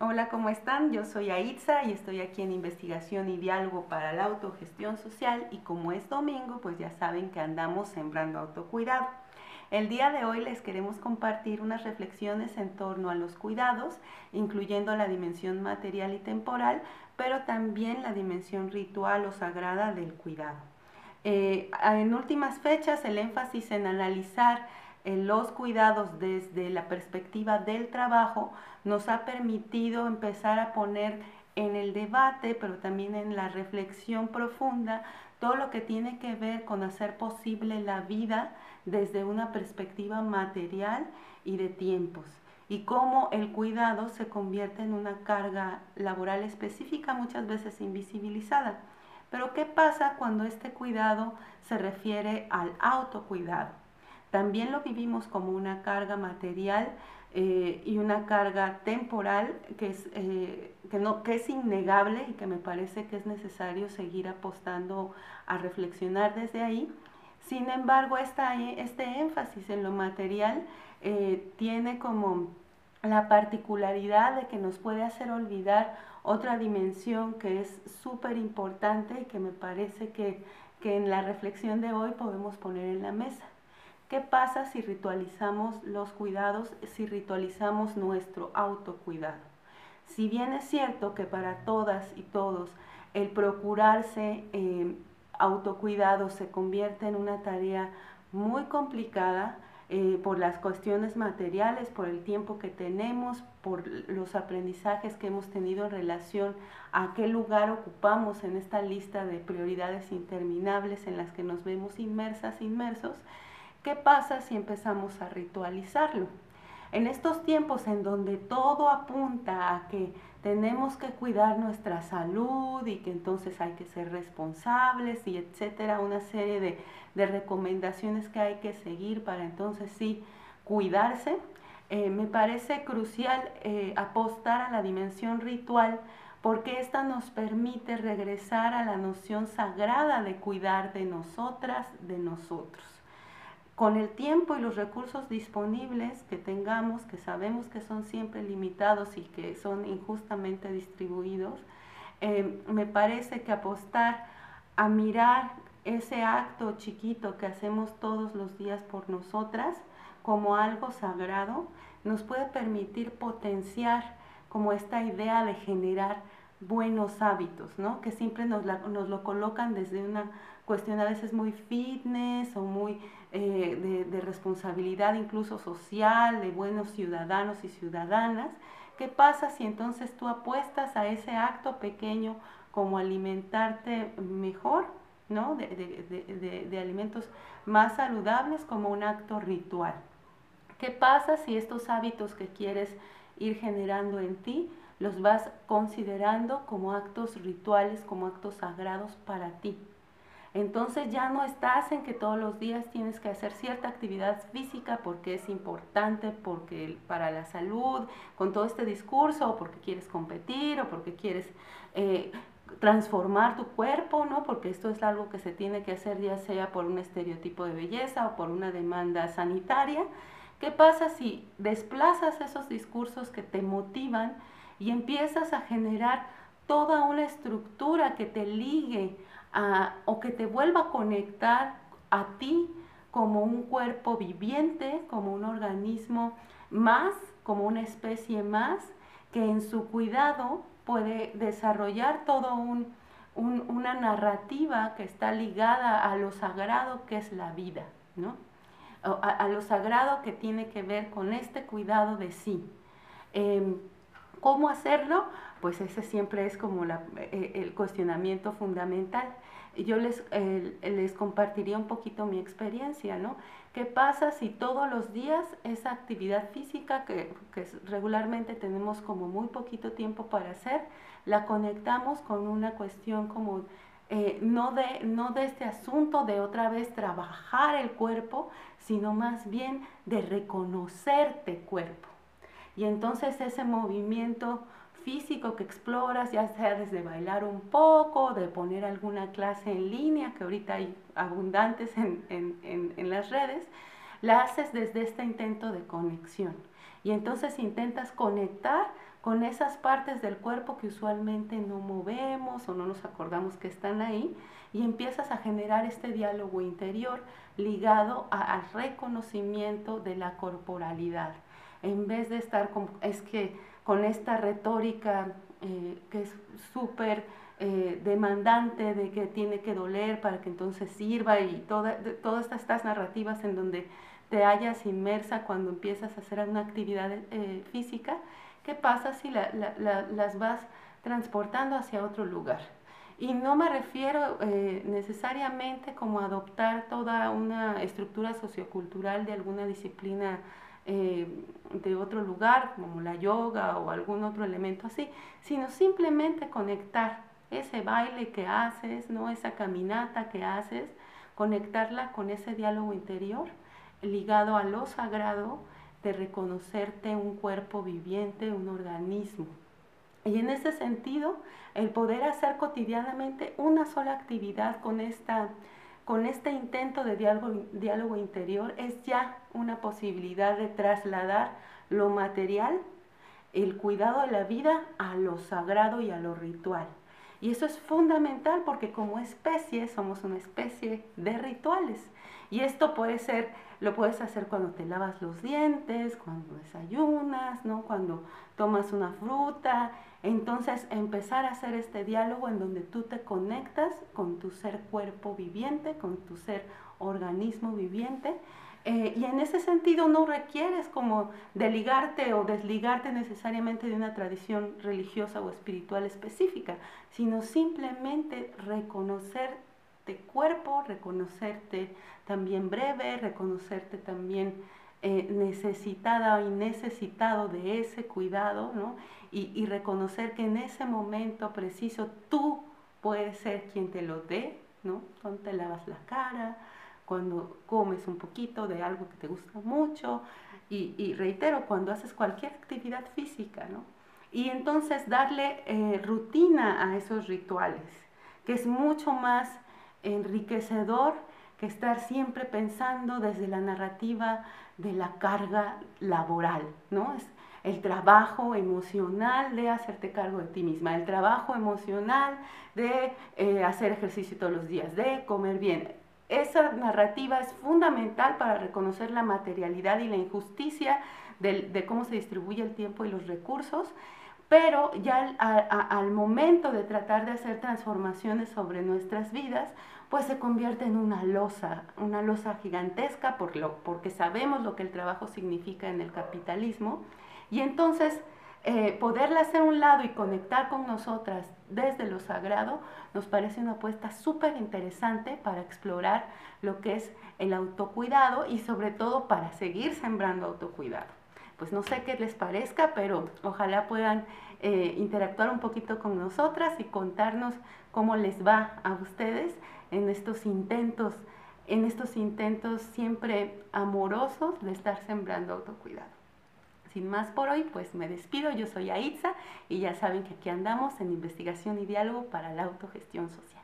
Hola, ¿cómo están? Yo soy Aitza y estoy aquí en Investigación y Diálogo para la Autogestión Social y como es domingo, pues ya saben que andamos sembrando autocuidado. El día de hoy les queremos compartir unas reflexiones en torno a los cuidados, incluyendo la dimensión material y temporal, pero también la dimensión ritual o sagrada del cuidado. Eh, en últimas fechas, el énfasis en analizar los cuidados desde la perspectiva del trabajo nos ha permitido empezar a poner en el debate, pero también en la reflexión profunda, todo lo que tiene que ver con hacer posible la vida desde una perspectiva material y de tiempos y cómo el cuidado se convierte en una carga laboral específica, muchas veces invisibilizada. Pero ¿qué pasa cuando este cuidado se refiere al autocuidado? También lo vivimos como una carga material eh, y una carga temporal que es, eh, que, no, que es innegable y que me parece que es necesario seguir apostando a reflexionar desde ahí. Sin embargo, esta, este énfasis en lo material eh, tiene como la particularidad de que nos puede hacer olvidar otra dimensión que es súper importante y que me parece que, que en la reflexión de hoy podemos poner en la mesa. ¿Qué pasa si ritualizamos los cuidados, si ritualizamos nuestro autocuidado? Si bien es cierto que para todas y todos el procurarse eh, autocuidado se convierte en una tarea muy complicada, eh, por las cuestiones materiales, por el tiempo que tenemos, por los aprendizajes que hemos tenido en relación a qué lugar ocupamos en esta lista de prioridades interminables en las que nos vemos inmersas, inmersos, ¿Qué pasa si empezamos a ritualizarlo? En estos tiempos en donde todo apunta a que tenemos que cuidar nuestra salud y que entonces hay que ser responsables y etcétera, una serie de, recomendaciones que hay que seguir para entonces sí cuidarse, eh, me parece crucial eh, apostar a la dimensión ritual porque esta nos permite regresar a la noción sagrada de cuidar de nosotras, de nosotros con el tiempo y los recursos disponibles que tengamos, que sabemos que son siempre limitados y que son injustamente distribuidos, eh, me parece que apostar a mirar ese acto chiquito que hacemos todos los días por nosotras como algo sagrado, nos puede permitir potenciar como esta idea de generar buenos hábitos, ¿no? Que siempre nos, nos lo colocan desde una cuestión a veces muy fitness o muy eh, de, responsabilidad incluso social, de buenos ciudadanos y ciudadanas. ¿Qué pasa si entonces tú apuestas a ese acto pequeño como alimentarte mejor, ¿no? de, de alimentos más saludables como un acto ritual? ¿Qué pasa si estos hábitos que quieres ir generando en ti los vas considerando como actos rituales, como actos sagrados para ti? Entonces ya no estás en que todos los días tienes que hacer cierta actividad física porque es importante, porque para la salud, con todo este discurso, o porque quieres competir, o porque quieres eh, transformar tu cuerpo, ¿no? Porque esto es algo que se tiene que hacer ya sea por un estereotipo de belleza o por una demanda sanitaria. ¿Qué pasa si desplazas esos discursos que te motivan y empiezas a generar toda una estructura que te ligue o que te vuelva a conectar a ti como un cuerpo viviente, como un organismo más, como una especie más, que en su cuidado puede desarrollar toda una narrativa que está ligada a lo sagrado que es la vida, ¿no? A, lo sagrado que tiene que ver con este cuidado de sí. Em, ¿Cómo hacerlo? Pues ese siempre es como eh, el cuestionamiento fundamental. Yo les, les compartiría un poquito mi experiencia, ¿no? ¿Qué pasa si todos los días esa actividad física que, regularmente tenemos como muy poquito tiempo para hacer, la conectamos con una cuestión como eh, no, de, no de este asunto de otra vez trabajar el cuerpo, sino más bien de reconocerte cuerpo. Y entonces ese movimiento físico que exploras, ya sea desde bailar un poco, de poner alguna clase en línea, que ahorita hay abundantes en, en, en, las redes, la haces desde este intento de conexión. Y entonces intentas conectar con esas partes del cuerpo que usualmente no movemos o no nos acordamos que están ahí y empiezas a generar este diálogo interior ligado al reconocimiento de la corporalidad. En vez de estar con, es que con esta retórica eh, que es súper eh, demandante de que tiene que doler para que entonces sirva y toda, todas estas narrativas en donde te hallas inmersa cuando empiezas a hacer una actividad eh, física, ¿qué pasa si las vas transportando hacia otro lugar? Y no me refiero eh, necesariamente como adoptar toda una estructura sociocultural de alguna disciplina eh, de otro lugar, como la yoga o algún otro elemento así, sino simplemente conectar ese baile que haces, ¿no? esa caminata que haces, conectarla con ese diálogo interior ligado a lo sagrado de reconocerte un cuerpo viviente, un organismo. Y en ese sentido, el poder hacer cotidianamente una sola actividad con, esta, con este intento de diálogo, interior es ya una posibilidad de trasladar lo material, el cuidado de la vida, a lo sagrado y a lo ritual. Y eso es fundamental porque como especie somos una especie de rituales. Y esto puede ser, lo puedes hacer cuando te lavas los dientes, cuando desayunas, ¿no? cuando tomas una fruta. Entonces empezar a hacer este diálogo en donde tú te conectas con tu ser cuerpo viviente, con tu ser organismo viviente. Eh, y en ese sentido no requieres como deligarte o desligarte necesariamente de una tradición religiosa o espiritual específica, sino simplemente reconocer cuerpo, reconocerte también breve, reconocerte también eh, necesitada y necesitado de ese cuidado, ¿no? Y, y, reconocer que en ese momento preciso tú puedes ser quien te lo dé, ¿no? Cuando te lavas la cara, cuando comes un poquito de algo que te gusta mucho, y, y reitero, cuando haces cualquier actividad física, ¿no? Y entonces darle eh, rutina a esos rituales, que es mucho más enriquecedor que estar siempre pensando desde la narrativa de la carga laboral, ¿no? Es el trabajo emocional de hacerte cargo de ti misma, el trabajo emocional de eh, hacer ejercicio todos los días, de comer bien. Esa narrativa es fundamental para reconocer la materialidad y la injusticia de cómo se distribuye el tiempo y los recursos pero ya al, momento de tratar de hacer transformaciones sobre nuestras vidas, pues se convierte en una losa, una losa gigantesca porque sabemos lo que el trabajo significa en el capitalismo. Y entonces eh, poderla hacer un lado y conectar con nosotras desde lo sagrado nos parece una apuesta súper interesante para explorar lo que es el autocuidado y sobre todo para seguir sembrando autocuidado pues no sé qué les parezca, pero ojalá puedan eh, interactuar un poquito con nosotras y contarnos cómo les va a ustedes en estos intentos, en estos intentos siempre amorosos de estar sembrando autocuidado. Sin más por hoy, pues me despido. Yo soy Aitza y ya saben que aquí andamos en investigación y diálogo para la autogestión social.